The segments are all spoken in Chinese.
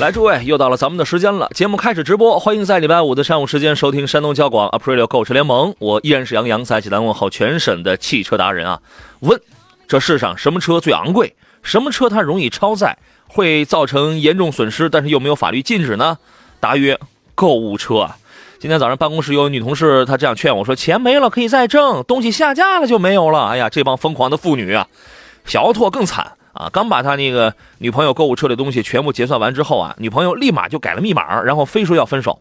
来，诸位，又到了咱们的时间了。节目开始直播，欢迎在礼拜五的上午时间收听山东交广 Aprilio 购车联盟。我依然是杨洋，在济南问候全省的汽车达人啊。问：这世上什么车最昂贵？什么车它容易超载，会造成严重损失，但是又没有法律禁止呢？答曰：购物车啊。今天早上办公室有女同事，她这样劝我说：钱没了可以再挣，东西下架了就没有了。哎呀，这帮疯狂的妇女啊！小奥拓更惨。啊，刚把他那个女朋友购物车的东西全部结算完之后啊，女朋友立马就改了密码，然后非说要分手。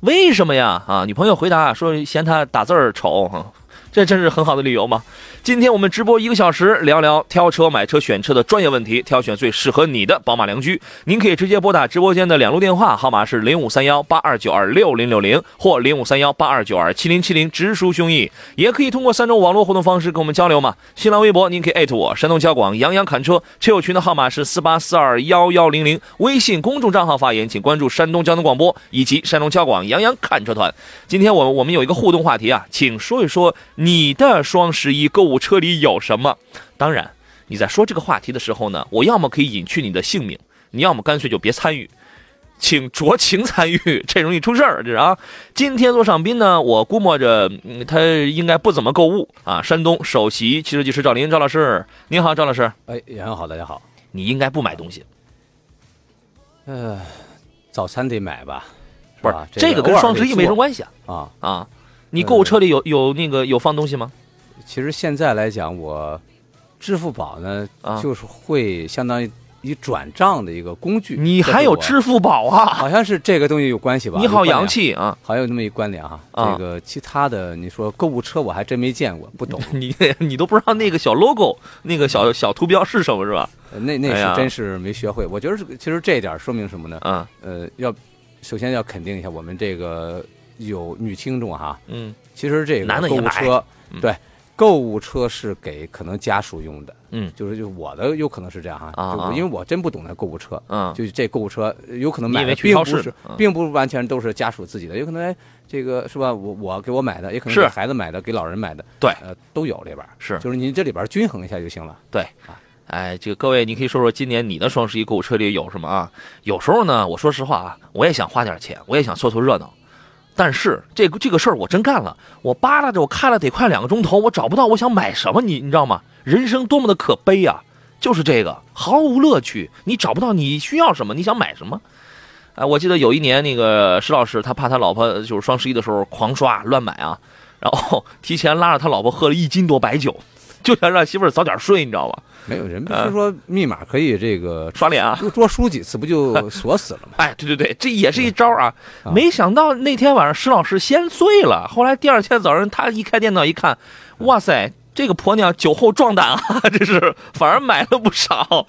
为什么呀？啊，女朋友回答说嫌他打字儿丑。这真是很好的理由吗？今天我们直播一个小时，聊聊挑车、买车、选车的专业问题，挑选最适合你的宝马良驹。您可以直接拨打直播间的两路电话号码是零五三幺八二九二六零六零或零五三幺八二九二七零七零，直抒胸臆。也可以通过三种网络互动方式跟我们交流嘛。新浪微博您可以艾特我，山东交广杨洋侃车，车友群的号码是四八四二幺幺零零。微信公众账号发言，请关注山东交通广播以及山东交广杨洋侃车团。今天我我们有一个互动话题啊，请说一说。你的双十一购物车里有什么？当然，你在说这个话题的时候呢，我要么可以隐去你的姓名，你要么干脆就别参与，请酌情参与，这容易出事儿，这是啊。今天做上宾呢，我估摸着他应该不怎么购物啊。山东首席汽车技师赵林，赵老师，您好，赵老师。哎，杨洋好，大家好。你应该不买东西。呃，早餐得买吧？不是，这个跟双十一没什么关系啊。啊啊。你购物车里有有那个有放东西吗？其实现在来讲，我支付宝呢，就是会相当于一转账的一个工具。你还有支付宝啊？好像是这个东西有关系吧？你好洋气啊！好有那么一关联哈。这个其他的，你说购物车我还真没见过，不懂。你你都不知道那个小 logo 那个小小图标是什么是吧？那那是真是没学会。我觉得其实这一点说明什么呢？嗯呃，要首先要肯定一下我们这个。有女听众哈，嗯，其实这个购物车，对，购物车是给可能家属用的，嗯，就是就我的有可能是这样哈，啊，因为我真不懂那购物车，嗯，就这购物车有可能买的并不是，并不完全都是家属自己的，有可能这个是吧？我我给我买的，也可能是。孩子买的，给老人买的，对，呃，都有里边是，就是您这里边均衡一下就行了，对。啊，哎，这个各位，你可以说说今年你的双十一购物车里有什么啊？有时候呢，我说实话啊，我也想花点钱，我也想凑凑热闹。但是这个这个事儿我真干了，我扒拉着我看了得快两个钟头，我找不到我想买什么，你你知道吗？人生多么的可悲啊！就是这个毫无乐趣，你找不到你需要什么，你想买什么？哎，我记得有一年那个石老师，他怕他老婆就是双十一的时候狂刷乱买啊，然后 提前拉着他老婆喝了一斤多白酒，就想让媳妇儿早点睡，你知道吧？没有人不是说密码可以这个刷脸啊，多输几次不就锁死了吗？哎，对对对，这也是一招啊！没想到那天晚上石老师先醉了，后来第二天早上他一开电脑一看，哇塞，这个婆娘酒后壮胆啊，这是反而买了不少。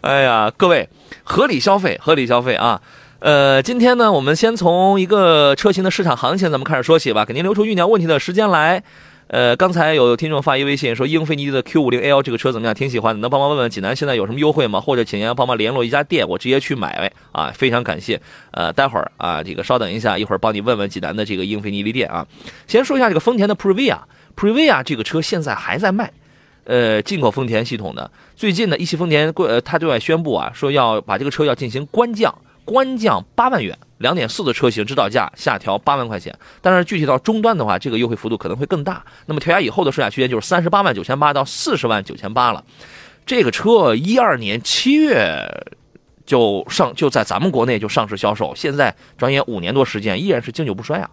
哎呀，各位合理消费，合理消费啊！呃，今天呢，我们先从一个车型的市场行情咱们开始说起吧，给您留出酝酿问题的时间来。呃，刚才有听众发一微信说，英菲尼迪的 Q 五零 L 这个车怎么样？挺喜欢的，能帮忙问问济南现在有什么优惠吗？或者请您帮忙联络一家店，我直接去买啊，非常感谢。呃，待会儿啊，这个稍等一下，一会儿帮你问问济南的这个英菲尼迪店啊。先说一下这个丰田的 Previa，Previa 这个车现在还在卖，呃，进口丰田系统的。最近呢，一汽丰田呃，他对外宣布啊，说要把这个车要进行官降，官降八万元。两点四的车型指导价下调八万块钱，但是具体到终端的话，这个优惠幅度可能会更大。那么调价以后的售价区间就是三十八万九千八到四十万九千八了。这个车一二年七月就上就在咱们国内就上市销售，现在转眼五年多时间依然是经久不衰啊。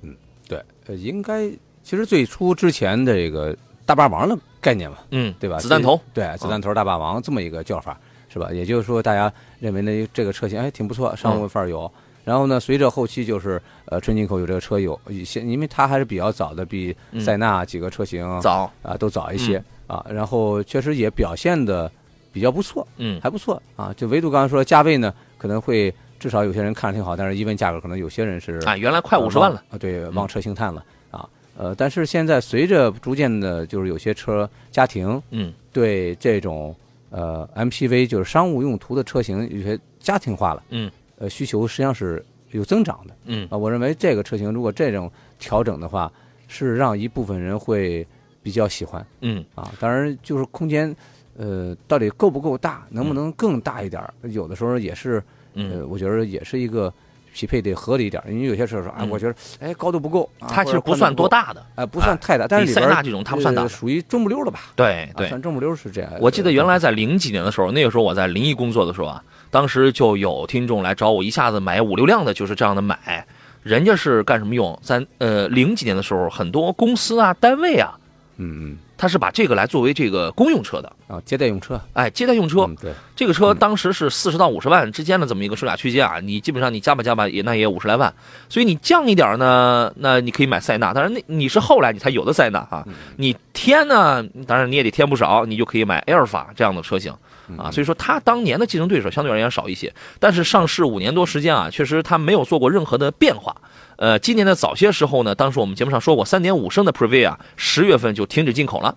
嗯，对，呃，应该其实最初之前的这个大霸王的概念嘛，嗯，对吧？子弹头，对，子弹头大霸王这么一个叫法是吧？也就是说大家认为呢这个车型哎挺不错，商务范儿有。然后呢，随着后期就是呃纯进口有这个车友，现因为它还是比较早的，比塞纳几个车型早啊都早一些啊，然后确实也表现的比较不错，嗯，还不错啊。就唯独刚才说价位呢，可能会至少有些人看着挺好，但是一问价格，可能有些人是啊，原来快五十万了啊，对，望车兴叹了啊。呃，但是现在随着逐渐的，就是有些车家庭嗯对这种呃 MPV 就是商务用途的车型有些家庭化了，嗯。呃，需求实际上是有增长的，嗯。啊，我认为这个车型如果这种调整的话，是让一部分人会比较喜欢，嗯。啊，当然就是空间，呃，到底够不够大，能不能更大一点有的时候也是，呃，我觉得也是一个匹配得合理一点因为有些车说，啊，我觉得，哎，高度不够，它其实不算多大的，哎，不算太大，但是塞纳这种它不算大，属于中不溜的吧？对对，算中不溜是这样。我记得原来在零几年的时候，那个时候我在临沂工作的时候啊。当时就有听众来找我，一下子买五六辆的，就是这样的买。人家是干什么用？在呃零几年的时候，很多公司啊、单位啊，嗯嗯，他是把这个来作为这个公用车的啊，接待用车。哎，接待用车。对，这个车当时是四十到五十万之间的这么一个售价区间啊。你基本上你加吧加吧也那也五十来万，所以你降一点呢，那你可以买塞纳。当然那你是后来你才有的塞纳啊。你添呢，当然你也得添不少，你就可以买埃尔法这样的车型。啊，所以说它当年的竞争对手相对而言少一些，但是上市五年多时间啊，确实它没有做过任何的变化。呃，今年的早些时候呢，当时我们节目上说过，三点五升的 Previa 啊，十月份就停止进口了，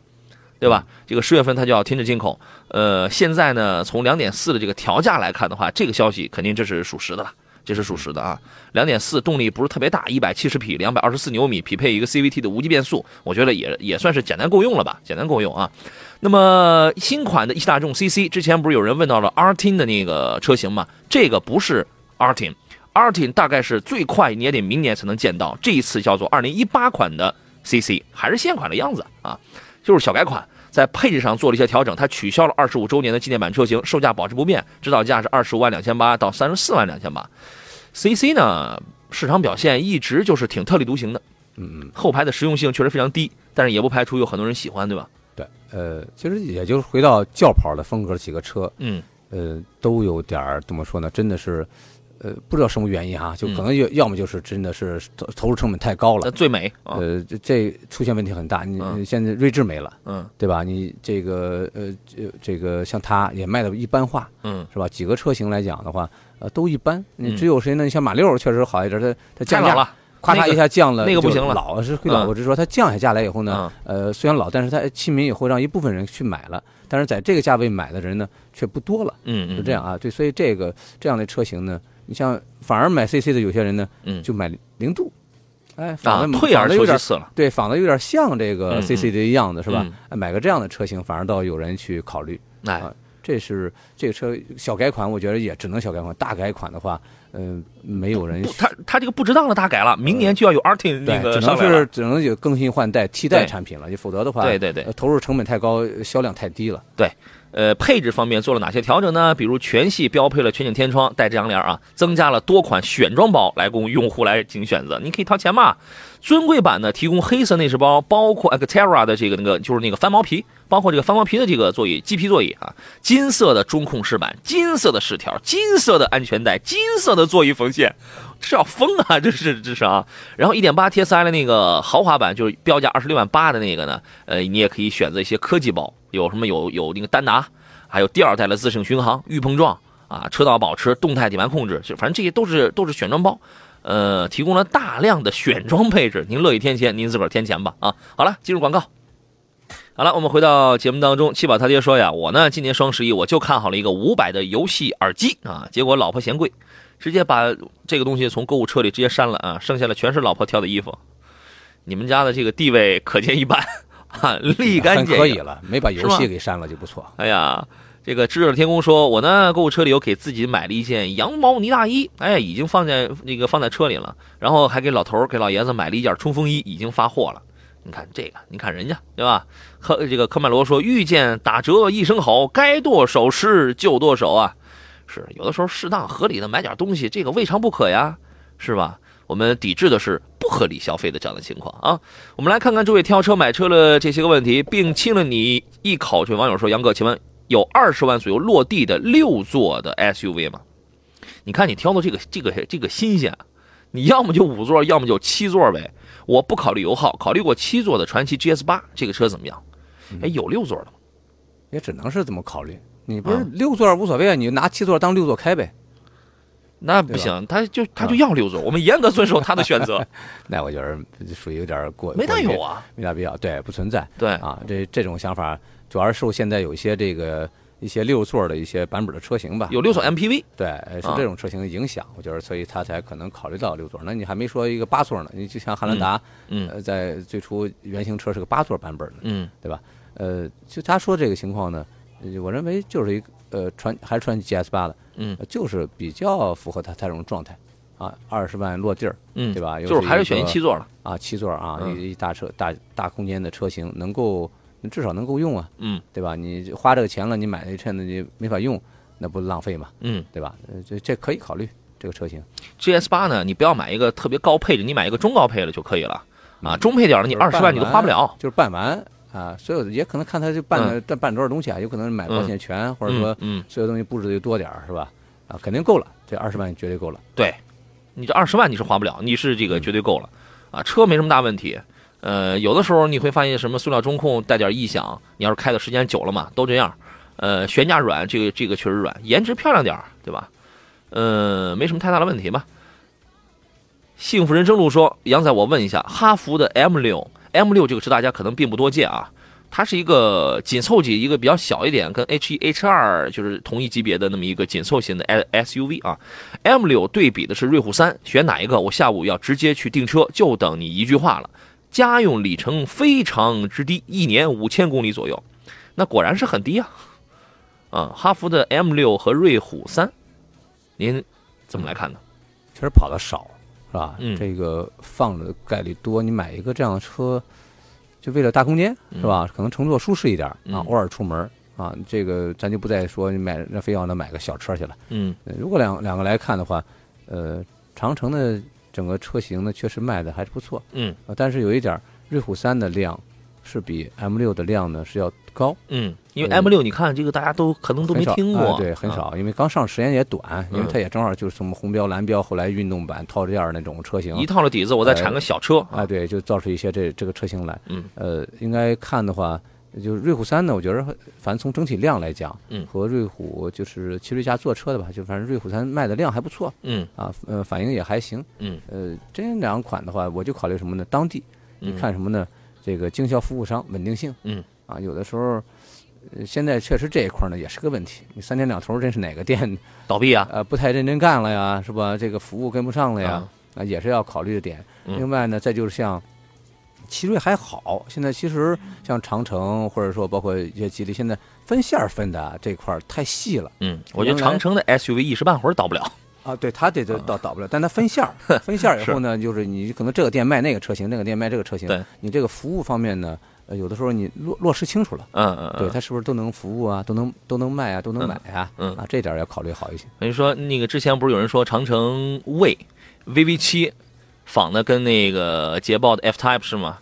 对吧？这个十月份它就要停止进口。呃，现在呢，从两点四的这个调价来看的话，这个消息肯定这是属实的了。这是属实的啊，两点四动力不是特别大，一百七十匹，两百二十四牛米，匹配一个 CVT 的无级变速，我觉得也也算是简单够用了吧，简单够用啊。那么新款的一汽大众 CC，之前不是有人问到了 R-TIN 的那个车型吗？这个不是 RT，Artin，Artin 大概是最快你也得明年才能见到，这一次叫做二零一八款的 CC，还是现款的样子啊，就是小改款。在配置上做了一些调整，它取消了二十五周年的纪念版车型，售价保持不变，指导价是二十五万两千八到三十四万两千八。CC 呢，市场表现一直就是挺特立独行的，嗯嗯，后排的实用性确实非常低，但是也不排除有很多人喜欢，对吧？对，呃，其实也就是回到轿跑的风格，几个车，嗯，呃，都有点儿怎么说呢？真的是。呃，不知道什么原因哈，就可能要要么就是真的是投投入成本太高了，最美。呃，这这出现问题很大。你现在锐志没了，嗯，对吧？你这个呃这个像它也卖的一般化，嗯，是吧？几个车型来讲的话，呃，都一般。你只有谁呢？你像马六确实好一点，它它降价了，咔嚓一下降了，那个不行了。老是会老，我是说它降下价来以后呢，呃，虽然老，但是它亲民以后让一部分人去买了，但是在这个价位买的人呢却不多了，嗯，是这样啊。对，所以这个这样的车型呢。你像反而买 CC 的有些人呢，嗯，就买零度，哎，仿的，退而求其次了，对，仿的有点像这个 CC 的样子，是吧？哎，买个这样的车型，反而倒有人去考虑，哎，这是这个车小改款，我觉得也只能小改款，大改款的话，嗯，没有人，他他这个不值当的大改了，明年就要有 Artin 那个只能是只能有更新换代替代产品了，你否则的话，对对对，投入成本太高，销量太低了，对。呃，配置方面做了哪些调整呢？比如全系标配了全景天窗，带遮阳帘啊，增加了多款选装包来供用户来进行选择。你可以掏钱嘛。尊贵版呢，提供黑色内饰包，包括 Acterra 的这个那个就是那个翻毛皮，包括这个翻毛皮的这个座椅，鸡皮座椅啊，金色的中控饰板，金色的饰条，金色的安全带，金色的座椅缝线，是要疯啊！这是这是啊。然后1.8 TSI 的那个豪华版，就是标价二十六万八的那个呢，呃，你也可以选择一些科技包。有什么有有那个丹拿，还有第二代的自适应巡航、预碰撞啊，车道保持、动态底盘控制，就反正这些都是都是选装包，呃，提供了大量的选装配置，您乐意添钱，您自个儿添钱吧啊！好了，进入广告。好了，我们回到节目当中，七宝他爹说呀，我呢今年双十一我就看好了一个五百的游戏耳机啊，结果老婆嫌贵，直接把这个东西从购物车里直接删了啊，剩下的全是老婆挑的衣服，你们家的这个地位可见一斑。啊，立竿见可以了，没把游戏给删了就不错。哎呀，这个炙热的天空说，我呢购物车里有给自己买了一件羊毛呢大衣，哎，已经放在那个放在车里了。然后还给老头给老爷子买了一件冲锋衣，已经发货了。你看这个，你看人家对吧？科这个科迈罗说，遇见打折一声吼，该剁手时就剁手啊。是有的时候适当合理的买点东西，这个未尝不可呀，是吧？我们抵制的是不合理消费的这样的情况啊！我们来看看这位挑车买车的这些个问题，并亲了你一口。这位网友说：“杨哥，请问有二十万左右落地的六座的 SUV 吗？”你看你挑的这个这个这个新鲜，你要么就五座，要么就七座呗。我不考虑油耗，考虑过七座的传祺 GS 八这个车怎么样？哎，有六座的吗，也只能是这么考虑。你不是六座无所谓啊，你就拿七座当六座开呗。那不行，他就他就要六座，我们严格遵守他的选择。那我觉得属于有点过，没大有啊，没大必要。对，不存在。对啊，这这种想法主要是受现在有一些这个一些六座的一些版本的车型吧，有六座 MPV，对，受这种车型的影响，我觉得所以他才可能考虑到六座。那你还没说一个八座呢？你就像汉兰达，嗯，在最初原型车是个八座版本的，嗯，对吧？呃，就他说这个情况呢，我认为就是一个呃传还是传 GS 八的。嗯，就是比较符合他他这种状态，啊，二十万落地儿，嗯，对吧？就是还是选一七座了啊，七座啊，一一大车大大空间的车型，能够至少能够用啊，嗯，对吧？你花这个钱了，你买那车呢，你没法用，那不浪费嘛，嗯，对吧？这这可以考虑这个车型。GS 八呢，你不要买一个特别高配的，你买一个中高配的就可以了，啊，中配点的你二十万你都花不了，就是办完。啊，所有的也可能看他就办了办办多少东西啊，有可能买保险全，或者说所有东西布置的就多点儿，是吧？啊，肯定够了，这二十万绝对够了。对，你这二十万你是花不了，你是这个绝对够了。啊，车没什么大问题。呃，有的时候你会发现什么塑料中控带点异响，你要是开的时间久了嘛，都这样。呃，悬架软，这个这个确实软，颜值漂亮点对吧？呃，没什么太大的问题吧。幸福人生路说，杨仔，我问一下，哈弗的 M 六。M 六这个车大家可能并不多见啊，它是一个紧凑级，一个比较小一点，跟 H 一 H 二就是同一级别的那么一个紧凑型的 SUV 啊。M 六对比的是瑞虎三，选哪一个？我下午要直接去订车，就等你一句话了。家用里程非常之低，一年五千公里左右，那果然是很低啊。啊，哈弗的 M 六和瑞虎三，您怎么来看呢？确实跑的少。是吧？嗯，这个放的概率多，你买一个这样的车，就为了大空间，是吧？可能乘坐舒适一点啊，偶尔出门啊，这个咱就不再说你买那非要那买个小车去了。嗯，如果两两个来看的话，呃，长城的整个车型呢，确实卖的还是不错。嗯，但是有一点，瑞虎三的量是比 M 六的量呢是要高。嗯。因为 M 六，你看这个大家都可能都没听过，对，很少，因为刚上时间也短，因为它也正好就是什么红标、蓝标，后来运动版套件那种车型，一套的底子，我再产个小车，啊，对，就造出一些这这个车型来。嗯，呃，应该看的话，就是瑞虎三呢，我觉得反正从整体量来讲，嗯，和瑞虎就是奇瑞家做车的吧，就反正瑞虎三卖的量还不错，嗯，啊，呃，反应也还行，嗯，呃，这两款的话，我就考虑什么呢？当地，你看什么呢？这个经销服务商稳定性，嗯，啊，有的时候。呃，现在确实这一块呢也是个问题。你三天两头，真是哪个店 倒闭啊？呃，不太认真干了呀，是吧？这个服务跟不上了呀，啊，也是要考虑的点。另外呢，再就是像奇瑞还好，现在其实像长城或者说包括一些吉利，现在分线分的这块太细了。嗯，我觉得长城的 SUV 一时半会儿倒不了啊。对，它这就倒倒不了，但它分线儿 分线儿以后呢，就是你可能这个店卖那个车型，那个店卖这个车型，对，你这个服务方面呢。呃，有的时候你落落实清楚了，嗯嗯，对他是不是都能服务啊，都能都能卖啊，都能买啊，嗯啊，这点要考虑好一些。等于说，那个之前不是有人说长城卫 VV 七仿的跟那个捷豹的 F Type 是吗？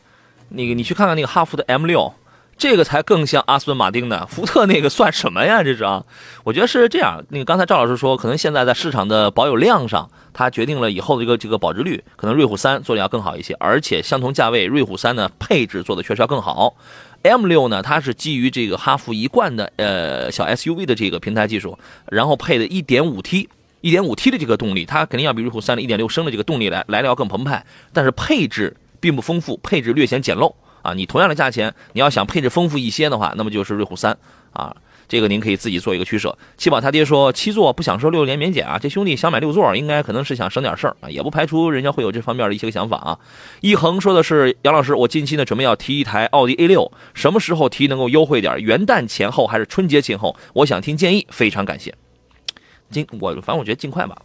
那个你去看看那个哈弗的 M 六。这个才更像阿斯顿马丁呢，福特那个算什么呀？这是啊，我觉得是这样。那个刚才赵老师说，可能现在在市场的保有量上，它决定了以后的这个这个保值率，可能瑞虎三做的要更好一些，而且相同价位，瑞虎三呢配置做的确实要更好。M 六呢，它是基于这个哈弗一贯的呃小 SUV 的这个平台技术，然后配的 1.5T 一点五 T 的这个动力，它肯定要比瑞虎三的一点六升的这个动力来来的要更澎湃，但是配置并不丰富，配置略显简陋。啊，你同样的价钱，你要想配置丰富一些的话，那么就是瑞虎三啊，这个您可以自己做一个取舍。七宝他爹说七座不享受六年免检啊，这兄弟想买六座，应该可能是想省点事儿啊，也不排除人家会有这方面的一些个想法啊。一恒说的是杨老师，我近期呢准备要提一台奥迪 A 六，什么时候提能够优惠点？元旦前后还是春节前后？我想听建议，非常感谢。尽我反正我觉得尽快吧。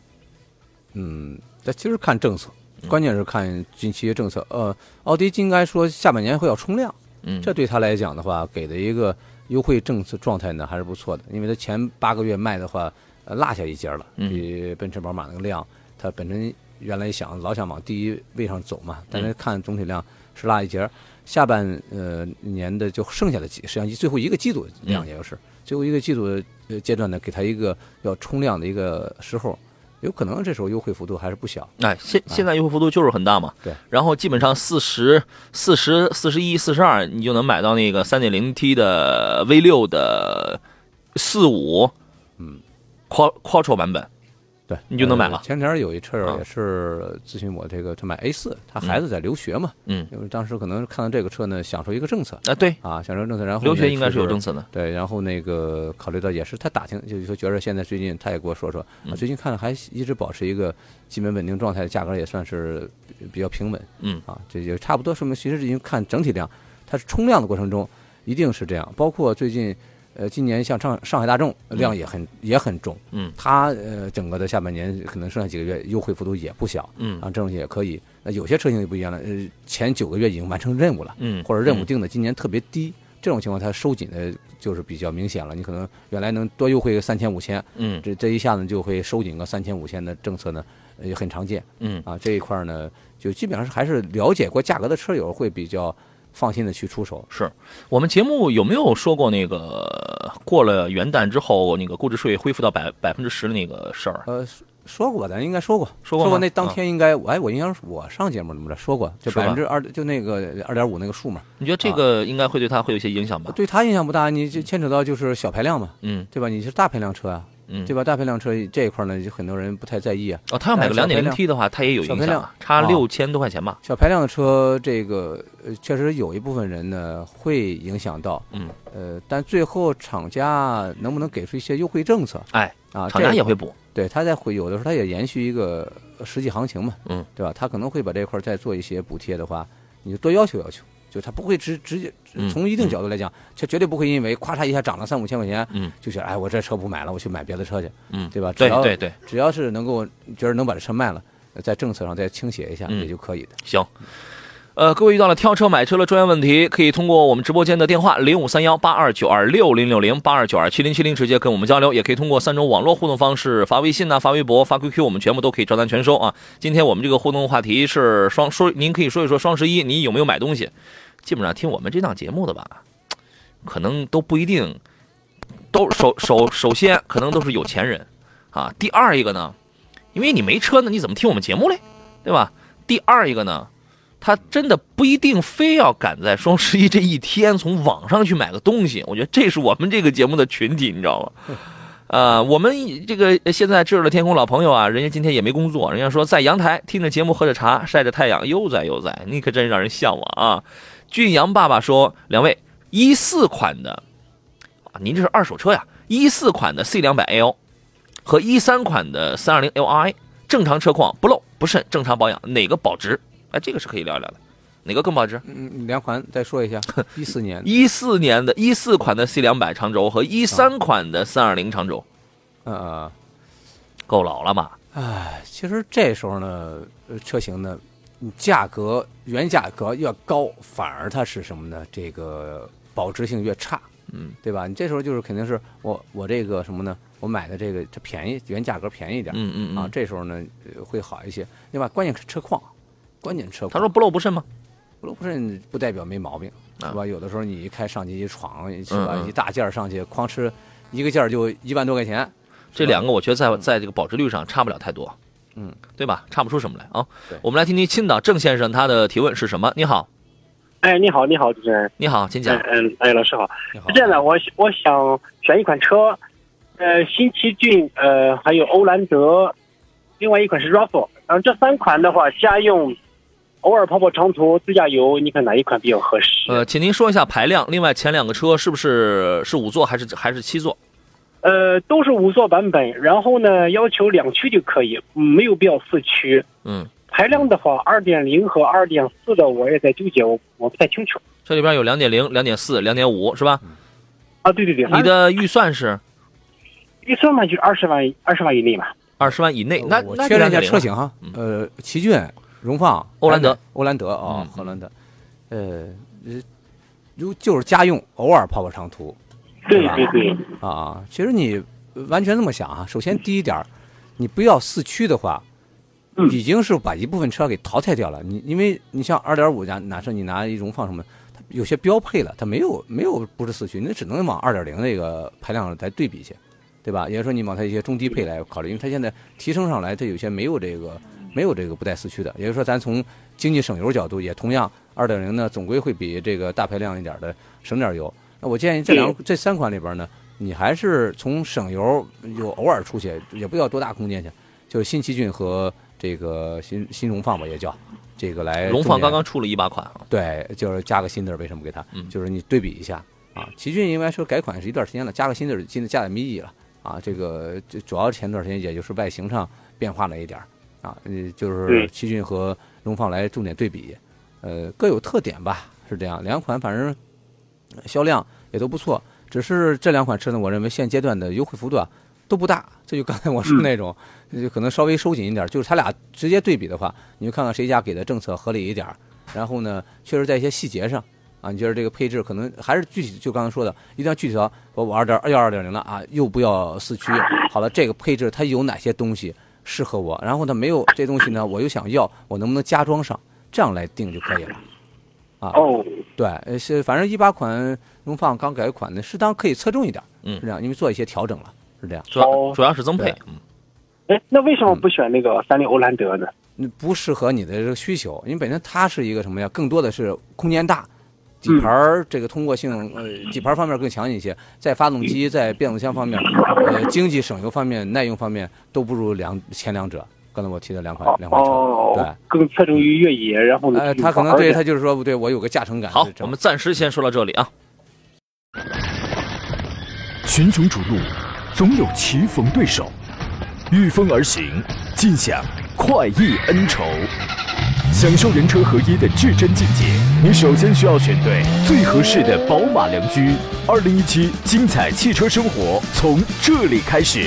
嗯，这其实看政策。关键是看近期的政策，呃，奥迪应该说下半年会要冲量，嗯，这对他来讲的话，给的一个优惠政策状态呢还是不错的，因为他前八个月卖的话，呃，落下一截了，比奔驰、宝马那个量，它本身原来想老想往第一位上走嘛，但是看总体量是落一截，下半呃年的就剩下的几，实际上最后一个季度量也就是最后一个季度呃阶段呢，给他一个要冲量的一个时候。有可能这时候优惠幅度还是不小。哎，现现在优惠幅度就是很大嘛。对。然后基本上四十四十四十一四十二，你就能买到那个三点零 T 的 V 六的四五，嗯，Quat Quattro 版本。对你就能买了。前天有一车友也是咨询我，这个他买 A 四，他孩子在留学嘛，嗯，因为当时可能看到这个车呢，享受一个政策啊，对。啊，享受政策，然后留学应该是有政策的，对，然后那个考虑到也是他打听，就是说觉得现在最近他也给我说说，啊，最近看了还一直保持一个基本稳定状态，价格也算是比较平稳，嗯。啊，这就差不多说明，其实已经看整体量，它是冲量的过程中一定是这样，包括最近。呃，今年像上上海大众量也很也很重，嗯，它呃整个的下半年可能剩下几个月优惠幅度也不小，嗯，啊，这种也可以。那有些车型就不一样了，呃，前九个月已经完成任务了，嗯，或者任务定的今年特别低，这种情况它收紧的就是比较明显了。你可能原来能多优惠个三千五千，嗯，这这一下子就会收紧个三千五千的政策呢，也很常见，嗯，啊，这一块呢就基本上是还是了解过价格的车友会比较。放心的去出手，是我们节目有没有说过那个过了元旦之后那个购置税恢复到百百分之十的那个事儿？呃，说过吧，咱应该说过，说过。那当天应该，哎，我印象我上节目怎么着说过，就百分之二，就那个二点五那个数嘛。你觉得这个应该会对他会有些影响吧？对他影响不大，你就牵扯到就是小排量嘛，嗯，对吧？你是大排量车啊。嗯，对吧？大排量车这一块呢，就很多人不太在意啊。哦，他要买个两点零 T 的话，他也有影响，差六千多块钱吧。小排量的车，这个呃，确实有一部分人呢会影响到。嗯。呃，但最后厂家能不能给出一些优惠政策？哎，啊，厂家也会补。对，他在会有的时候，他也延续一个实际行情嘛。嗯。对吧？他可能会把这块再做一些补贴的话，你就多要求要求。就他不会直直接从一定角度来讲，他绝对不会因为咵嚓一下涨了三五千块钱，嗯，就想哎，我这车不买了，我去买别的车去，嗯，对吧？对对对，只要是能够觉得能把这车卖了，在政策上再倾斜一下也就可以的。行，呃，各位遇到了挑车买车的专业问题，可以通过我们直播间的电话零五三幺八二九二六零六零八二九二七零七零直接跟我们交流，也可以通过三种网络互动方式发微信呐、发微博、发 QQ，我们全部都可以照单全收啊。今天我们这个互动话题是双说，您可以说一说双十一你有没有买东西？基本上听我们这档节目的吧，可能都不一定，都首首首先可能都是有钱人，啊，第二一个呢，因为你没车呢，你怎么听我们节目嘞，对吧？第二一个呢，他真的不一定非要赶在双十一这一天从网上去买个东西，我觉得这是我们这个节目的群体，你知道吗？呃，我们这个现在炙热的天空老朋友啊，人家今天也没工作，人家说在阳台听着节目，喝着茶，晒着太阳，悠哉悠哉，你可真让人向往啊！俊阳爸爸说：“两位，一四款的，啊，您这是二手车呀？一四款的 C 两百 L 和一三款的三二零 Li，正常车况不漏不渗，正常保养，哪个保值？哎，这个是可以聊一聊的，哪个更保值？嗯，两款再说一下，一四年，一四年的一四款的 C 两百长轴和一三款的三二零长轴，呃，够老了吧？哎，其实这时候呢，车型呢。”价格原价格越高，反而它是什么呢？这个保值性越差，嗯，对吧？你这时候就是肯定是我我这个什么呢？我买的这个它便宜，原价格便宜一点，嗯嗯啊，这时候呢会好一些。另外，关键是车况，关键车况。他说不漏不渗吗？不漏不渗不代表没毛病，是吧？有的时候你一开上去一闯，是吧？一大件上去，哐哧一个件就一万多块钱。这两个我觉得在在这个保值率上差不了太多。嗯，对吧？差不出什么来啊。我们来听听青岛郑先生他的提问是什么？你好，哎，你好，你好，主持人，你好，请讲。嗯，哎，老师好。是这样的，我我想选一款车，呃，新奇骏，呃，还有欧蓝德，另外一款是 RAV4。嗯，这三款的话，家用，偶尔跑跑长途自驾游，你看哪一款比较合适？呃，请您说一下排量。另外，前两个车是不是是五座还是还是七座？呃，都是五座版本，然后呢，要求两驱就可以，没有必要四驱。嗯，排量的话，二点零和二点四的，我也在纠结，我我不太清楚。这里边有两点零、两点四、两点五，是吧？啊，对对对。你的预算是？预算嘛，就是二十万，二十万以内嘛。二十万以内，那我确认一下车型哈。呃，奇骏、荣放、欧蓝德、欧蓝德啊，欧蓝德。呃，如就是家用，偶尔跑跑长途。对对对啊，其实你完全这么想啊。首先第一点，你不要四驱的话，已经是把一部分车给淘汰掉了。你因为你像二点五家，哪设你拿一荣放什么，它有些标配了，它没有没有不是四驱，那只能往二点零那个排量来对比去，对吧？也就是说你往它一些中低配来考虑，因为它现在提升上来，它有些没有这个没有这个不带四驱的。也就是说，咱从经济省油角度，也同样二点零呢，总归会比这个大排量一点的省点油。那我建议这两这三款里边呢，你还是从省油有偶尔出去，也不要多大空间去，就是新奇骏和这个新新荣放吧，也叫这个来。荣放刚刚出了一把款啊，对，就是加个新的，为什么给它？就是你对比一下啊，奇骏应该说改款是一段时间了，加个新的，新的加点迷你了。啊，这个就主要前段时间也就是外形上变化了一点儿啊，呃，就是奇骏和荣放来重点对比，呃，各有特点吧，是这样。两款反正销量也都不错，只是这两款车呢，我认为现阶段的优惠幅度啊都不大。这就刚才我说那种，就可能稍微收紧一点。就是它俩直接对比的话，你就看看谁家给的政策合理一点儿，然后呢，确实在一些细节上。啊，你觉得这个配置可能还是具体？就刚才说的，一定要具体到我我二点幺二点零了啊，又不要四驱。好了，这个配置它有哪些东西适合我？然后呢，没有这东西呢，我又想要，我能不能加装上？这样来定就可以了。啊，哦，对，是反正一八款荣放刚改款的，适当可以侧重一点，嗯，是这样，因为做一些调整了，是这样。主要主要是增配，嗯。哎，那为什么不选那个三菱欧蓝德呢？不适合你的这个需求，因为本身它是一个什么呀？更多的是空间大。底盘这个通过性，呃，底盘方面更强一些，在发动机、在变速箱方面，呃，经济省油方面、耐用方面都不如两前两者。刚才我提的两款两款车，对，更侧重于越野，然后呢，呃，他可能对他就是说，不对我有个驾乘感。好，我们暂时先说到这里啊。群雄逐鹿，总有棋逢对手，御风而行，尽享快意恩仇。享受人车合一的至臻境界，你首先需要选对最合适的宝马良驹。二零一七精彩汽车生活从这里开始，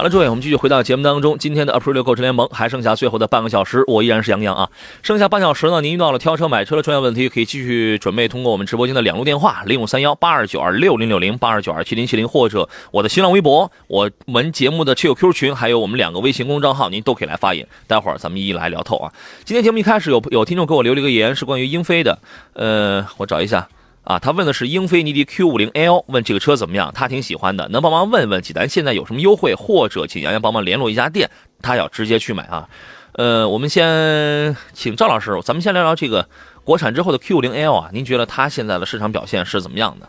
好了，诸位，我们继续回到节目当中。今天的 April 购车联盟还剩下最后的半个小时，我依然是杨洋啊。剩下半小时呢，您遇到了挑车买车的专业问题，可以继续准备通过我们直播间的两路电话：零五三幺八二九二六零六零八二九二七零七零，或者我的新浪微博、我们节目的车友 Q 群，还有我们两个微信公众号，您都可以来发言。待会儿咱们一一来聊透啊。今天节目一开始有有听众给我留了一个言，是关于英菲的，呃，我找一下。啊，他问的是英菲尼迪 Q50L，问这个车怎么样？他挺喜欢的，能帮忙问问济南现在有什么优惠，或者请杨洋帮忙联络一家店，他要直接去买啊。呃，我们先请赵老师，咱们先聊聊这个国产之后的 Q50L 啊，您觉得它现在的市场表现是怎么样的？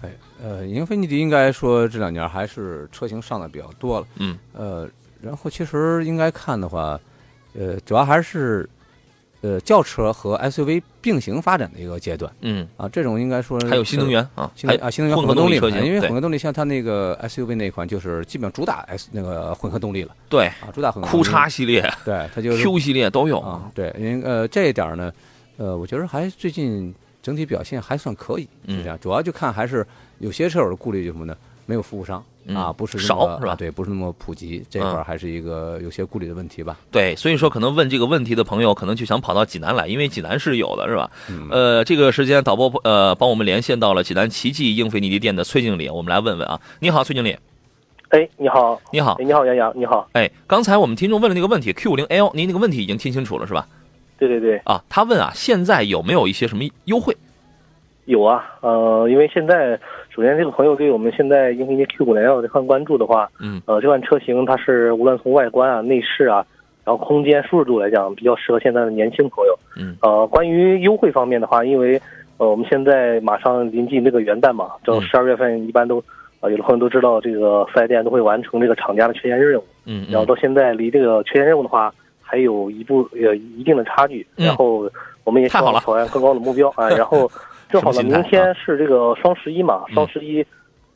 哎，呃，英菲尼迪应该说这两年还是车型上的比较多了，嗯，呃，然后其实应该看的话，呃，主要还是。呃，轿车和 SUV 并行发展的一个阶段，嗯啊，这种应该说还有新能源啊，新啊新能源混合动力因为混合动力像它那个 SUV 那款就是基本主打 S 那个混合动力了，对啊，主打混合酷叉系列，对它就是 Q 系列都有啊，对，因为呃这一点呢，呃，我觉得还最近整体表现还算可以，是这样，主要就看还是有些车友的顾虑就什么呢？没有服务商。啊，不是少是吧？对，不是那么普及，这块儿还是一个有些顾虑的问题吧。对，所以说可能问这个问题的朋友，可能就想跑到济南来，因为济南是有的，是吧？呃，这个时间导播呃帮我们连线到了济南奇迹英菲尼迪店的崔经理，我们来问问啊。你好，崔经理。哎，你好，你好，你好，杨洋，你好。哎，刚才我们听众问了那个问题，Q 五零 L，您那个问题已经听清楚了是吧？对对对。啊，他问啊，现在有没有一些什么优惠？有啊，呃，因为现在。首先，这个朋友对我们现在英菲尼迪 Q50L 这款关注的话，嗯，呃，这款车型它是无论从外观啊、内饰啊，然后空间舒适度来讲，比较适合现在的年轻朋友。嗯，呃，关于优惠方面的话，因为呃，我们现在马上临近这个元旦嘛，正十二月份一般都，呃，有的朋友都知道，这个四 S 店都会完成这个厂家的缺陷任务。嗯，然后到现在离这个缺陷任务的话，还有一步呃一定的差距。然后我们也希望朝向更高的目标啊，然后。正好呢，明天是这个双十一嘛，双十一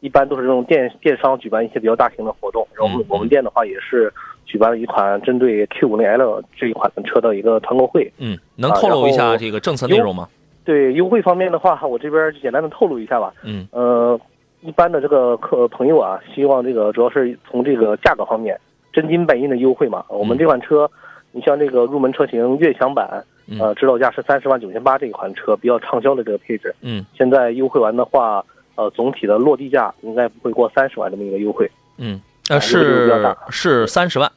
一般都是这种电电商举办一些比较大型的活动，然后我们店的话也是举办了一款针对 Q 五零 L 这一款车的一个团购会。嗯，能透露一下这个政策内容吗？对优惠方面的话，我这边简单的透露一下吧。嗯，呃，一般的这个客朋友啊，希望这个主要是从这个价格方面真金白银的优惠嘛。我们这款车，你像这个入门车型悦享版。呃，指导价是三十万九千八这一款车比较畅销的这个配置。嗯，现在优惠完的话，呃，总体的落地价应该不会过三十万这么一个优惠。嗯，呃，是是三十万。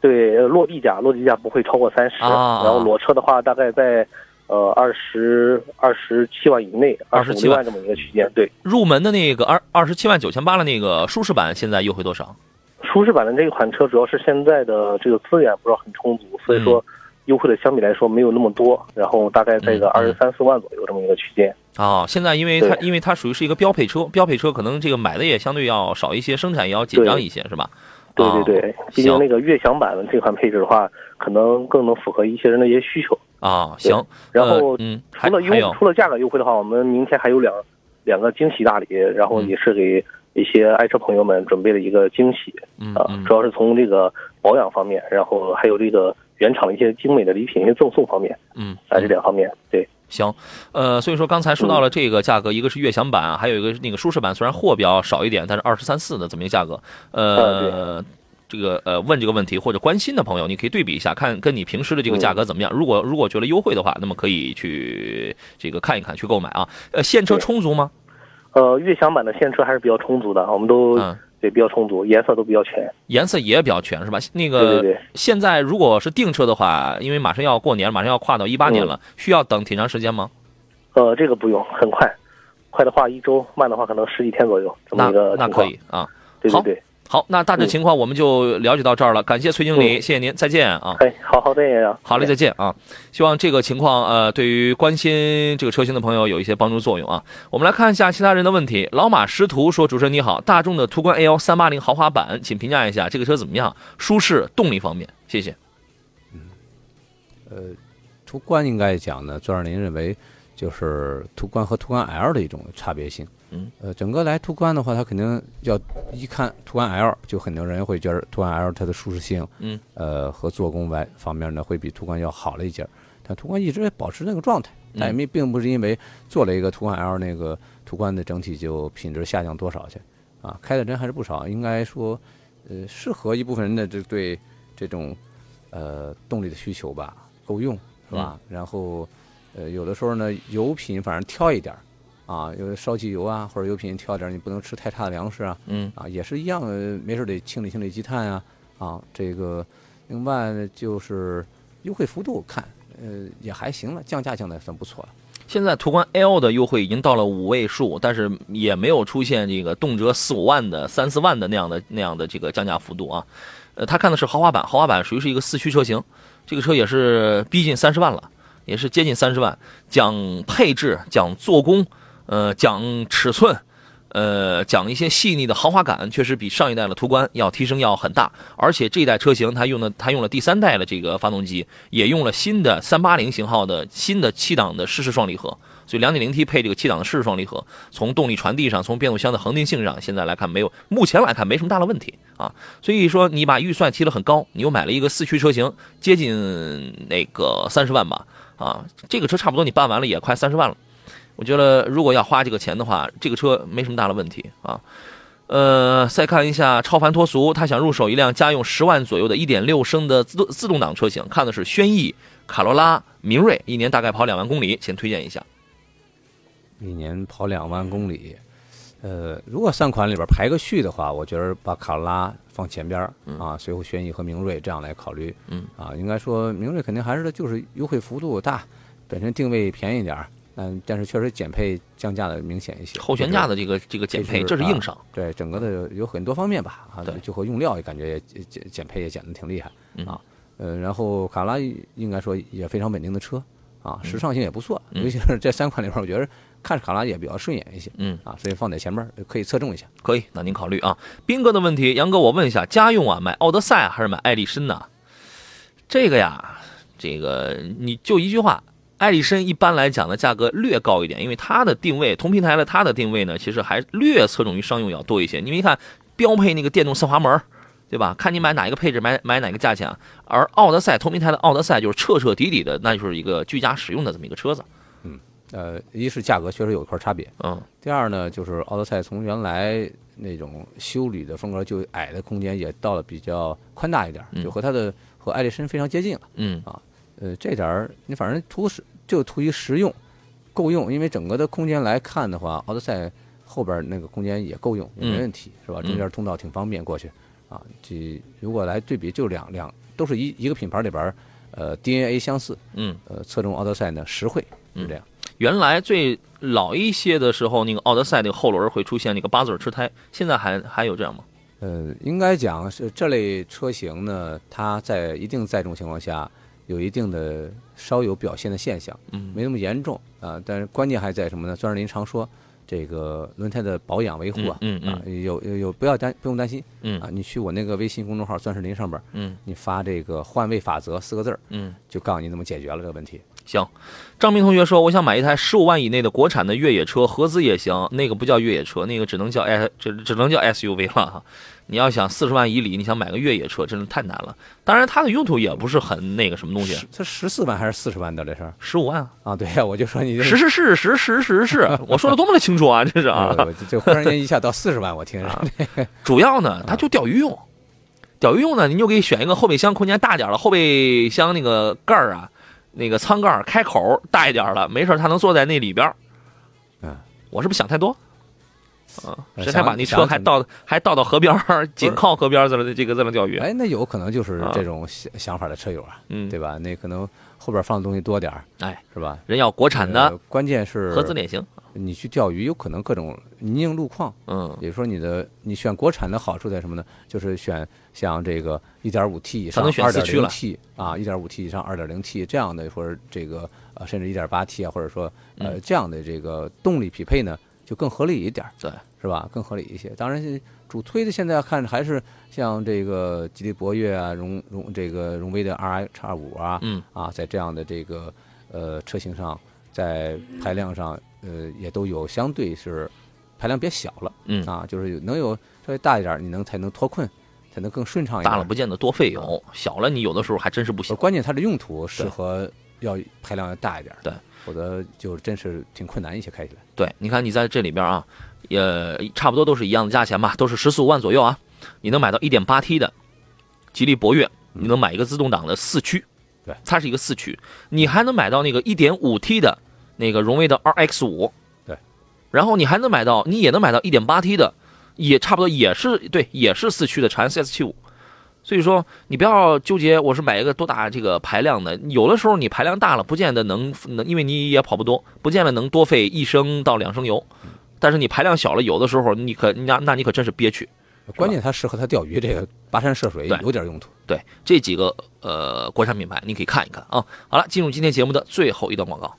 对，落地价落地价不会超过三十，然后裸车的话大概在呃二十二十七万以内，二十七万这么一个区间。对，入门的那个二二十七万九千八的那个舒适版现在优惠多少？舒适版的这一款车主要是现在的这个资源不是很充足，所以说。优惠的相比来说没有那么多，然后大概在一个二十三四万左右这么一个区间啊。现在因为它因为它属于是一个标配车，标配车可能这个买的也相对要少一些，生产也要紧张一些，是吧？对对对，毕竟那个悦享版的这款配置的话，可能更能符合一些人的一些需求啊。行，然后除了优除了价格优惠的话，我们明天还有两两个惊喜大礼，然后也是给一些爱车朋友们准备了一个惊喜啊，主要是从这个保养方面，然后还有这个。原厂的一些精美的礼品、一些赠送方面，嗯，啊，这两方面，对，行，呃，所以说刚才说到了这个价格，一个是悦享版，还有一个那个舒适版，虽然货比较少一点，但是二十三四的这么一个价格，呃，这个呃问这个问题或者关心的朋友，你可以对比一下，看跟你平时的这个价格怎么样。如果如果觉得优惠的话，那么可以去这个看一看，去购买啊。呃，现车充足吗？呃，悦享版的现车还是比较充足的，我们都。对，比较充足，颜色都比较全，颜色也比较全，是吧？那个，现在如果是订车的话，因为马上要过年，马上要跨到一八年了，需要等挺长时间吗？呃，这个不用，很快，快的话一周，慢的话可能十几天左右，这么一个那可以啊，对对对。好，那大致情况我们就了解到这儿了。感谢崔经理，谢谢您，再见啊！哎，好好的呀，好嘞，再见啊！希望这个情况呃，对于关心这个车型的朋友有一些帮助作用啊。我们来看一下其他人的问题。老马识途说：“主持人你好，大众的途观 L 三八零豪华版，请评价一下这个车怎么样？舒适、动力方面，谢谢。”嗯，呃，途观应该讲呢，就让您认为就是途观和途观 L 的一种差别性。嗯，呃，整个来途观的话，它肯定要一看途观 L，就很多人会觉得途观 L 它的舒适性，嗯，呃，和做工外方面呢，会比途观要好了一截。但途观一直保持那个状态，但也没并不是因为做了一个途观 L，那个途观的整体就品质下降多少去啊？开的人还是不少，应该说，呃，适合一部分人的这对这种呃动力的需求吧，够用是吧？然后，呃，有的时候呢，油品反正挑一点。啊，有烧机油啊，或者油品挑点，你不能吃太差的粮食啊。嗯，啊，也是一样，没事得清理清理积碳啊。啊，这个另外就是优惠幅度看，呃，也还行了，降价降的算不错了。现在途观 L 的优惠已经到了五位数，但是也没有出现这个动辄四五万的、三四万的那样的那样的这个降价幅度啊。呃，他看的是豪华版，豪华版属于是一个四驱车型，这个车也是逼近三十万了，也是接近三十万，讲配置，讲做工。呃，讲尺寸，呃，讲一些细腻的豪华感，确实比上一代的途观要提升要很大。而且这一代车型它用的，它用了第三代的这个发动机，也用了新的三八零型号的新的七档的湿式双离合，所以两点零 T 配这个七档的湿式双离合，从动力传递上，从变速箱的恒定性上，现在来看没有，目前来看没什么大的问题啊。所以说你把预算提得很高，你又买了一个四驱车型，接近那个三十万吧，啊，这个车差不多你办完了也快三十万了。我觉得如果要花这个钱的话，这个车没什么大的问题啊。呃，再看一下超凡脱俗，他想入手一辆家用十万左右的1.6升的自动自动挡车型，看的是轩逸、卡罗拉、明锐，一年大概跑两万公里，先推荐一下。一年跑两万公里，呃，如果三款里边排个序的话，我觉得把卡罗拉放前边啊，随后轩逸和明锐这样来考虑。嗯，啊，应该说明锐肯定还是就是优惠幅度大，本身定位便宜点儿。嗯，但是确实减配降价的明显一些，后悬架的这个这个减配，这是硬伤。对，整个的有很多方面吧，啊，就和用料也感觉也减减配也减的挺厉害啊。呃，然后卡罗拉应该说也非常稳定的车啊，时尚性也不错，尤其是这三款里边，我觉得看着卡罗拉也比较顺眼一些。嗯，啊，所以放在前面可以侧重一下。可以，那您考虑啊。斌哥的问题，杨哥，我问一下，家用啊，买奥德赛还是买艾力绅呢？这个呀，这个你就一句话。艾力绅一般来讲呢，价格略高一点，因为它的定位同平台的它的定位呢，其实还略侧重于商用要多一些。你们一看标配那个电动侧滑门，对吧？看你买哪一个配置，买买哪个价钱。而奥德赛同平台的奥德赛就是彻彻底底的，那就是一个居家使用的这么一个车子。嗯，呃，一是价格确实有一块差别，嗯。第二呢，就是奥德赛从原来那种修理的风格就矮的空间，也到了比较宽大一点，就和它的和艾力绅非常接近了。嗯啊。呃，这点儿你反正图实就图一实用，够用，因为整个的空间来看的话，奥德赛后边那个空间也够用，也没问题，是吧？中间通道挺方便过去啊。这如果来对比，就两两都是一一个品牌里边，呃，DNA 相似，嗯，呃，侧重奥德赛呢实惠是这样。原来最老一些的时候，那个奥德赛那个后轮会出现那个八字车胎，现在还还有这样吗？呃，应该讲是这类车型呢，它在一定载重情况下，有一定的稍有表现的现象，嗯，没那么严重啊。但是关键还在什么呢？钻石林常说，这个轮胎的保养维护啊，嗯啊，有有有不要担不用担心，嗯啊，你去我那个微信公众号钻石林上边，嗯，你发这个换位法则四个字儿，嗯，就告诉你怎么解决了这个问题。行，张明同学说，我想买一台十五万以内的国产的越野车，合资也行，那个不叫越野车，那个只能叫 S，只只能叫 SUV 了哈。你要想四十万以里，你想买个越野车，真的太难了。当然，它的用途也不是很那个什么东西。这十四万还是四十万的这是？十五万啊？对呀，我就说你是是是是是是是，我说的多么的清楚啊！这是啊，就忽然间一下到四十万，我听着。主要呢，它就钓鱼用，钓鱼用呢，你就可以选一个后备箱空间大点的后备箱那个盖儿啊。那个舱盖开口大一点了，没事他能坐在那里边嗯，我是不是想太多？啊，谁还把那车还倒还倒到河边儿 紧靠河边在那这个在那钓鱼？哎，那有可能就是这种想想法的车友啊，嗯，对吧？那可能后边放的东西多点儿哎，是吧？人要国产的，关键是合资也行。你去钓鱼有可能各种泥泞路况，嗯，比如说你的你选国产的好处在什么呢？就是选像这个一点五 T 以上、二点零 T 啊一点五 T 以上、二点零 T 这样的，或者这个呃甚至一点八 T 啊，或者说呃这样的这个动力匹配呢，就更合理一点，对，是吧？更合理一些。当然，主推的现在看还是像这个吉利博越啊、荣荣这个荣威的叉五啊，嗯啊，在这样的这个呃车型上，在排量上。呃，也都有相对是排量别小了，嗯啊，就是能有稍微大一点，你能才能脱困，才能更顺畅一点。大了不见得多费油，小了你有的时候还真是不行。关键它的用途适合要排量要大一点，对，否则就真是挺困难一些开起来。对，你看你在这里边啊，也差不多都是一样的价钱吧，都是十四五万左右啊，你能买到一点八 T 的吉利博越，你能买一个自动挡的四驱，对，它是一个四驱，你还能买到那个一点五 T 的。那个荣威的 RX 五，对，然后你还能买到，你也能买到一点八 T 的，也差不多也是对，也是四驱的长安 CS 七五。所以说你不要纠结，我是买一个多大这个排量的，有的时候你排量大了，不见得能能，因为你也跑不多，不见得能多费一升到两升油。但是你排量小了，有的时候你可那那你可真是憋屈。关键它适合它钓鱼，这个跋山涉水有点用途。对这几个呃国产品牌，你可以看一看啊。好了，进入今天节目的最后一段广告。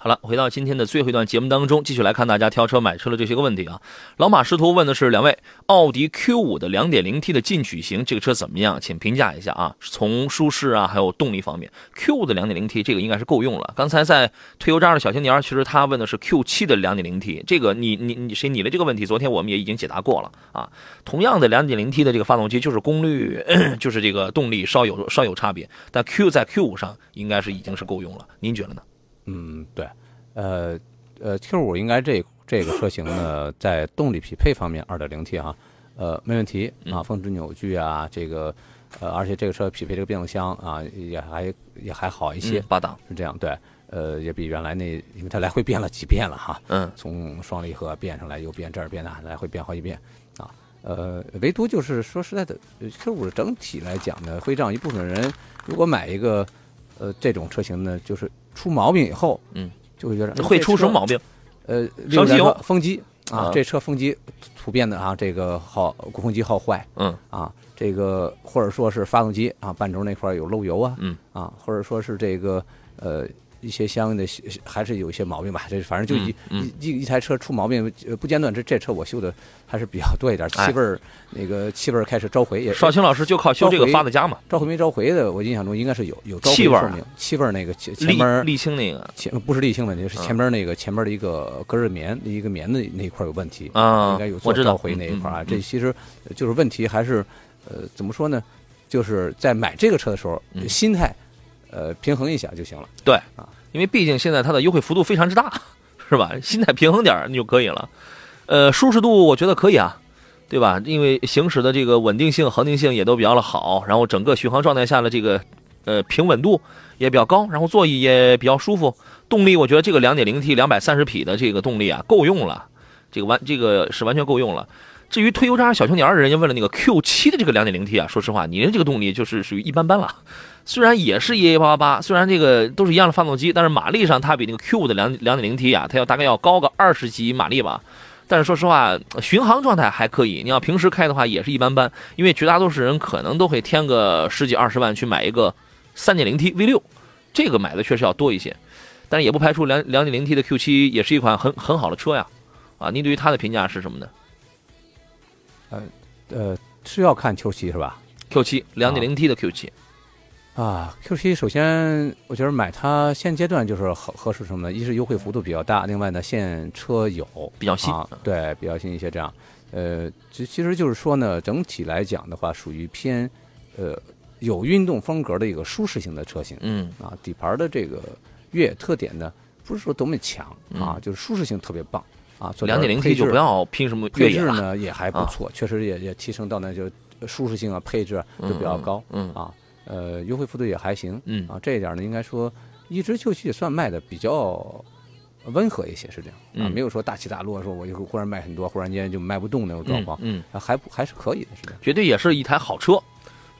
好了，回到今天的最后一段节目当中，继续来看大家挑车买车的这些个问题啊。老马师徒问的是两位，奥迪 Q5 的 2.0T 的进取型这个车怎么样？请评价一下啊。从舒适啊，还有动力方面，Q5 的 2.0T 这个应该是够用了。刚才在推油渣的小青年，其实他问的是 Q7 的 2.0T，这个你你你谁你的这个问题，昨天我们也已经解答过了啊。同样的 2.0T 的这个发动机，就是功率 就是这个动力稍有稍有差别，但 Q 在 Q5 上应该是已经是够用了。您觉得呢？嗯，对，呃，呃，Q 五应该这这个车型呢，在动力匹配方面，二点零 T 哈，呃，没问题啊，峰值扭矩啊，这个，呃，而且这个车匹配这个变速箱啊，也还也还好一些，八档。是这样，对，呃，也比原来那，因为它来回变了几遍了哈，嗯，从双离合变上来又变这儿变那，来回变好几遍啊，呃，唯独就是说实在的，Q 五整体来讲呢，会让一部分人如果买一个呃这种车型呢，就是出毛病以后，嗯，就会觉得会出什么毛病？呃，烧机油、风机啊，这车风机普遍的啊，这个好鼓风机好坏，嗯啊，这个或者说是发动机啊，半轴那块有漏油啊，嗯啊，或者说是这个呃。一些相应的还是有一些毛病吧，这反正就一一一台车出毛病不间断，这这车我修的还是比较多一点，气味儿那个气味儿开始召回也。少卿老师就靠修这个发的家嘛，召回没召回的，我印象中应该是有有气味儿，气味儿那个前前面沥青那个。前不是沥青问题，是前面那个前面的一个隔热棉一个棉的那一块有问题啊，应该有做召回那一块啊，这其实就是问题还是呃怎么说呢？就是在买这个车的时候心态呃平衡一下就行了，对啊。因为毕竟现在它的优惠幅度非常之大，是吧？心态平衡点你就可以了。呃，舒适度我觉得可以啊，对吧？因为行驶的这个稳定性、恒定性也都比较的好，然后整个续航状态下的这个呃平稳度也比较高，然后座椅也比较舒服。动力我觉得这个 2.0T 230匹的这个动力啊够用了，这个完这个是完全够用了。至于推油渣小青年人家问了那个 Q7 的这个 2.0T 啊，说实话，你的这个动力就是属于一般般了。虽然也是 EA888，虽然这个都是一样的发动机，但是马力上它比那个 Q5 的两两点零 T 啊，它要大概要高个二十几马力吧。但是说实话，巡航状态还可以。你要平时开的话，也是一般般。因为绝大多数人可能都会添个十几二十万去买一个三点零 T V 六这个买的确实要多一些。但是也不排除两两点零 T 的 Q7 也是一款很很好的车呀。啊，您对于它的评价是什么呢？呃呃，是要看 Q7 是吧？Q7 两点零 T 的 Q7。啊，Q 七首先我觉得买它现阶段就是合合适什么呢？一是优惠幅度比较大，另外呢现车有比较新，对，比较新一些这样。呃，其其实就是说呢，整体来讲的话，属于偏呃有运动风格的一个舒适型的车型。嗯，啊，底盘的这个越野特点呢，不是说多么强啊，就是舒适性特别棒啊。两点零 T 就不要拼什么配置呢，也还不错，确实也也提升到那就舒适性啊，配置都比较高。嗯啊。呃，优惠幅度也还行，嗯啊，这一点呢，应该说一直 Q7 也算卖的比较温和一些，是这样啊，没有说大起大落，说我就忽然卖很多，忽然间就卖不动那种状况，嗯，还不还是可以的，是这样，绝对也是一台好车，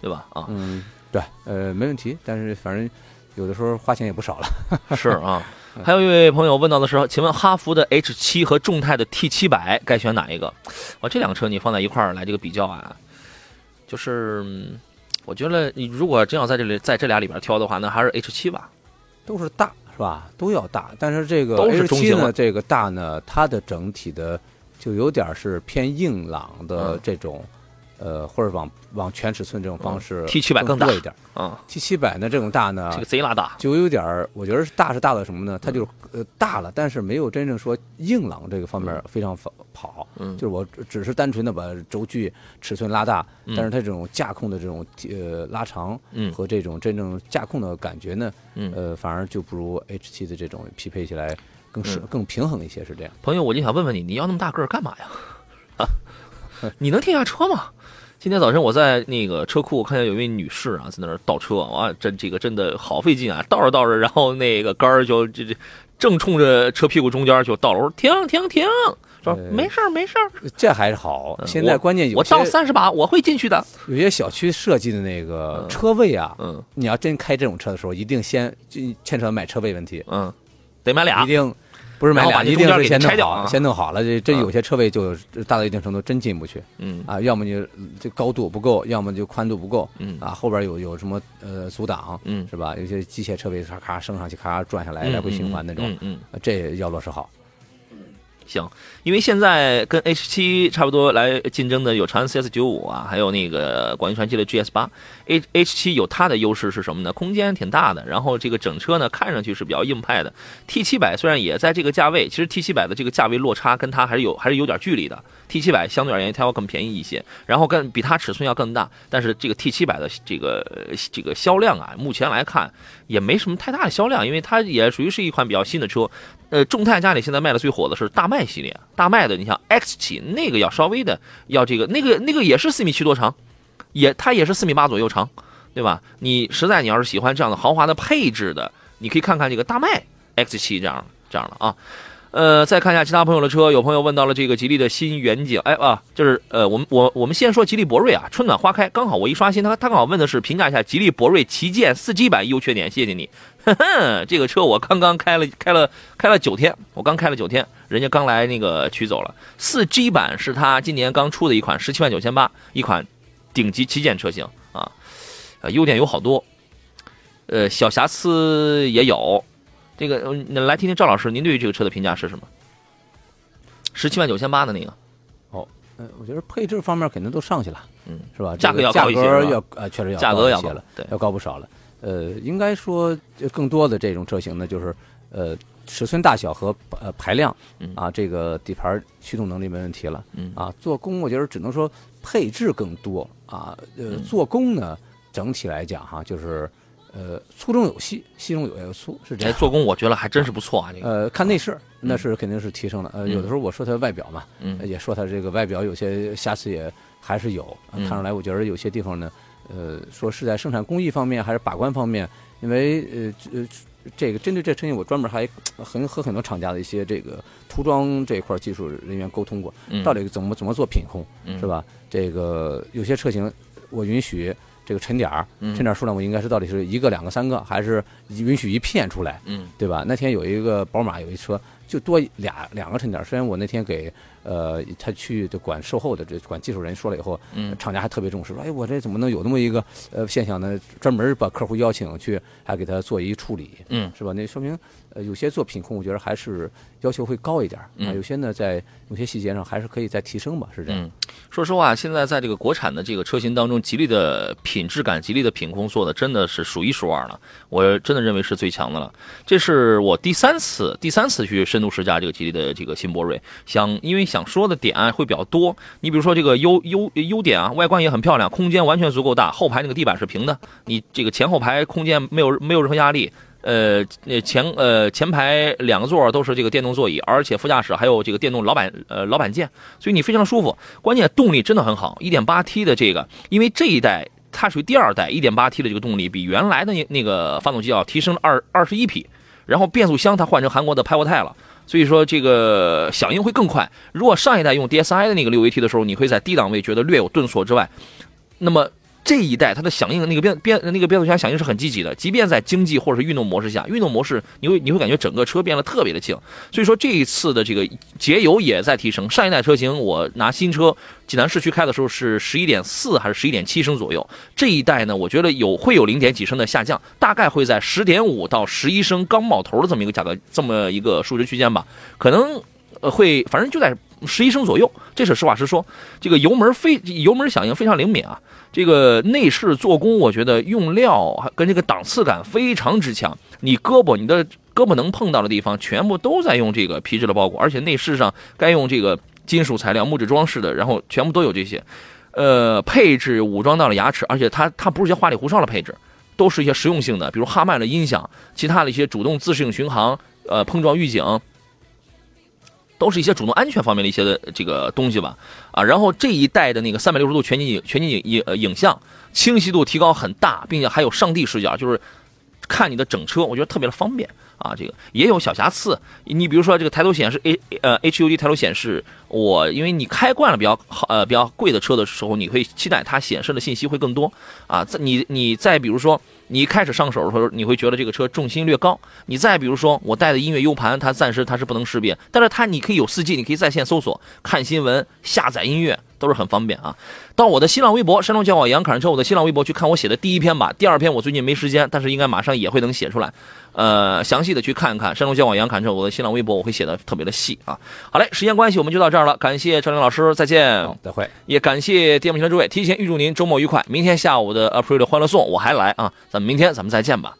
对吧？啊，嗯，对，呃，没问题，但是反正有的时候花钱也不少了，是啊。还有一位朋友问到的是，请问哈弗的 H 七和众泰的 T700 该选哪一个？哇，这两个车你放在一块儿来这个比较啊，就是。我觉得你如果真要在这里在这俩里边挑的话，那还是 H 七吧，都是大是吧？都要大，但是这个 H 七呢，这个大呢，它的整体的就有点是偏硬朗的这种，呃，或者往往全尺寸这种方式，T 七百更大。一点啊，T 七百呢这种大呢，这个贼拉大，就有点儿我觉得是大是大的什么呢？它就是呃大了，但是没有真正说硬朗这个方面非常跑，嗯，就是我只是单纯的把轴距尺寸拉大，但是它这种驾控的这种呃拉长，嗯，和这种真正驾控的感觉呢，嗯，呃，反而就不如 H 七的这种匹配起来更是更平衡一些，是这样。朋友，我就想问问你，你要那么大个儿干嘛呀？啊，你能停下车吗？今天早晨我在那个车库看见有一位女士啊，在那儿倒车，哇，这这个真的好费劲啊，倒着倒着，然后那个杆儿就这这正冲着车屁股中间就倒了，我说停停停。说没事儿，没事儿，这还是好。现在关键有我倒三十把我会进去的。有些小区设计的那个车位啊，嗯，你要真开这种车的时候，一定先牵扯买车位问题，嗯，得买俩，一定不是买俩，一定是先弄好，先弄好了。这这有些车位就大到一定程度真进不去，嗯啊，要么就这高度不够，要么就宽度不够，嗯啊，后边有有什么呃阻挡，嗯，是吧？有些机械车位咔咔升上去，咔咔转下来，来回循环那种，嗯，这要落实好。行，因为现在跟 H 七差不多来竞争的有长安 CS 九五啊，还有那个广汽传祺的 GS 八。H H 七有它的优势是什么呢？空间挺大的，然后这个整车呢看上去是比较硬派的。T 七百虽然也在这个价位，其实 T 七百的这个价位落差跟它还是有还是有点距离的。T 七百相对而言它要更便宜一些，然后更比它尺寸要更大，但是这个 T 七百的这个这个销量啊，目前来看也没什么太大的销量，因为它也属于是一款比较新的车。呃，众泰家里现在卖的最火的是大迈系列，大迈的，你像 X 七那个要稍微的要这个那个那个也是四米七多长，也它也是四米八左右长，对吧？你实在你要是喜欢这样的豪华的配置的，你可以看看这个大迈 X 七这样这样的啊。呃，再看一下其他朋友的车，有朋友问到了这个吉利的新远景，哎啊，就是呃，我们我我们先说吉利博瑞啊，春暖花开，刚好我一刷新，他他刚好问的是评价一下吉利博瑞旗舰四 G 版优缺点，谢谢你，呵呵，这个车我刚刚开了开了开了九天，我刚开了九天，人家刚来那个取走了，四 G 版是他今年刚出的一款十七万九千八，一款顶级旗舰车型啊，呃，优点有好多，呃，小瑕疵也有。这个，来听听赵老师，您对于这个车的评价是什么？十七万九千八的那个，哦，呃，我觉得配置方面肯定都上去了，嗯，是吧？价格要高一些，要呃，确实要价格要高了，对，要高不少了。呃，应该说更多的这种车型呢，就是呃，尺寸大小和呃排量，啊，这个底盘驱动能力没问题了，嗯，啊，做工我觉得只能说配置更多啊，呃，做工呢整体来讲哈，就是。呃，粗中有细，细中有有粗，是这样。做工我觉得还真是不错啊。这个呃，看内饰那是肯定是提升了。呃，有的时候我说它外表嘛，嗯，也说它这个外表有些瑕疵也还是有。看出来，我觉得有些地方呢，呃，说是在生产工艺方面还是把关方面，因为呃呃，这个针对这车型，我专门还很和很多厂家的一些这个涂装这一块技术人员沟通过，到底怎么怎么做品控，是吧？这个有些车型我允许这个沉点儿，沉点儿数量我应该是到底是一个、两个、三个，还是允许一片出来，对吧？那天有一个宝马有一车就多俩两个沉点儿，虽然我那天给。呃，他去就管售后的这管技术人说了以后，嗯，厂家还特别重视，说，哎，我这怎么能有那么一个呃现象呢？专门把客户邀请去，还给他做一处理，嗯，是吧？那说明呃有些做品控，我觉得还是要求会高一点啊。有些呢，在有些细节上还是可以再提升吧，是这样。说实话，现在在这个国产的这个车型当中，吉利的品质感、吉利的品控做的真的是数一数二了，我真的认为是最强的了。这是我第三次第三次去深度试驾这个吉利的这个新博瑞，想因为想。说的点会比较多，你比如说这个优优优点啊，外观也很漂亮，空间完全足够大，后排那个地板是平的，你这个前后排空间没有没有任何压力，呃，那前呃前排两个座都是这个电动座椅，而且副驾驶还有这个电动老板呃老板键，所以你非常舒服。关键动力真的很好，1.8T 的这个，因为这一代它属于第二代，1.8T 的这个动力比原来的那那个发动机要提升了二二十一匹，然后变速箱它换成韩国的派沃泰了。所以说这个响应会更快。如果上一代用 DSI 的那个六 AT 的时候，你会在低档位觉得略有顿挫之外，那么。这一代它的响应那个变变那个变速箱响应是很积极的，即便在经济或者是运动模式下，运动模式你会你会感觉整个车变得特别的轻。所以说这一次的这个节油也在提升。上一代车型我拿新车济南市区开的时候是十一点四还是十一点七升左右，这一代呢我觉得有会有零点几升的下降，大概会在十点五到十一升刚冒头的这么一个价格这么一个数值区间吧，可能呃会反正就在十一升左右。这是实话实说，这个油门非油门响应非常灵敏啊。这个内饰做工，我觉得用料跟这个档次感非常之强。你胳膊，你的胳膊能碰到的地方，全部都在用这个皮质的包裹，而且内饰上该用这个金属材料、木质装饰的，然后全部都有这些。呃，配置武装到了牙齿，而且它它不是些花里胡哨的配置，都是一些实用性的，比如哈曼的音响，其他的一些主动自适应巡航，呃，碰撞预警。都是一些主动安全方面的一些的这个东西吧，啊，然后这一代的那个三百六十度全景影全景影影影像清晰度提高很大，并且还有上帝视角，就是看你的整车，我觉得特别的方便啊。这个也有小瑕疵，你比如说这个抬头显示 A 呃 HUD 抬头显示，我因为你开惯了比较好呃比较贵的车的时候，你会期待它显示的信息会更多啊。你你再比如说。你一开始上手的时候，你会觉得这个车重心略高。你再比如说，我带的音乐 U 盘，它暂时它是不能识别，但是它你可以有四 G，你可以在线搜索、看新闻、下载音乐，都是很方便啊。到我的新浪微博“山东交广杨侃车”，我的新浪微博去看我写的第一篇吧。第二篇我最近没时间，但是应该马上也会能写出来。呃，详细的去看一看山东交广杨侃车，我的新浪微博我会写的特别的细啊。好嘞，时间关系我们就到这儿了，感谢张林老师，再见，再会。也感谢电幕前的诸位，提前预祝您周末愉快。明天下午的 April 欢乐颂我还来啊，咱们明天咱们再见吧。